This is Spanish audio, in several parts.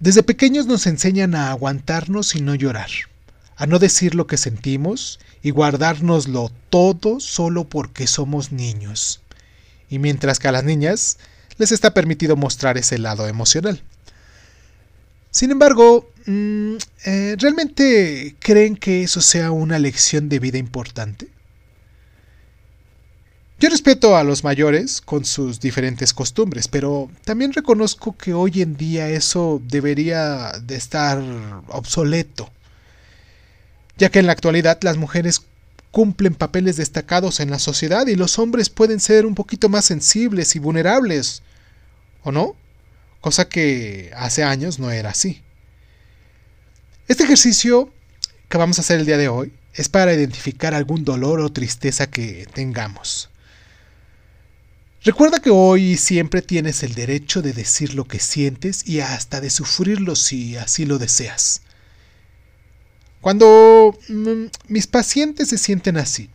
Desde pequeños nos enseñan a aguantarnos y no llorar, a no decir lo que sentimos y guardárnoslo todo solo porque somos niños. Y mientras que a las niñas les está permitido mostrar ese lado emocional. Sin embargo, mm, eh, ¿realmente creen que eso sea una lección de vida importante? Yo respeto a los mayores con sus diferentes costumbres, pero también reconozco que hoy en día eso debería de estar obsoleto, ya que en la actualidad las mujeres cumplen papeles destacados en la sociedad y los hombres pueden ser un poquito más sensibles y vulnerables, ¿o no? Cosa que hace años no era así. Este ejercicio que vamos a hacer el día de hoy es para identificar algún dolor o tristeza que tengamos. Recuerda que hoy siempre tienes el derecho de decir lo que sientes y hasta de sufrirlo si así lo deseas. Cuando mm, mis pacientes se sienten así,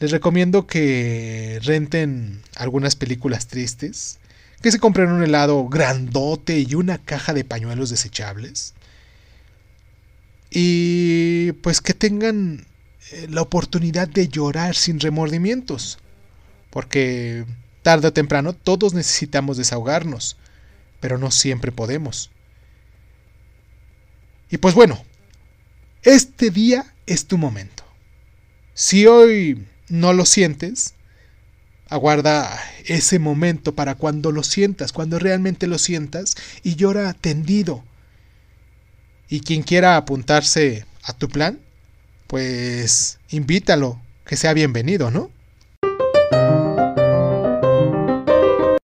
les recomiendo que renten algunas películas tristes, que se compren un helado grandote y una caja de pañuelos desechables. Y pues que tengan eh, la oportunidad de llorar sin remordimientos. Porque Tarde o temprano todos necesitamos desahogarnos, pero no siempre podemos. Y pues bueno, este día es tu momento. Si hoy no lo sientes, aguarda ese momento para cuando lo sientas, cuando realmente lo sientas, y llora tendido. Y quien quiera apuntarse a tu plan, pues invítalo, que sea bienvenido, ¿no?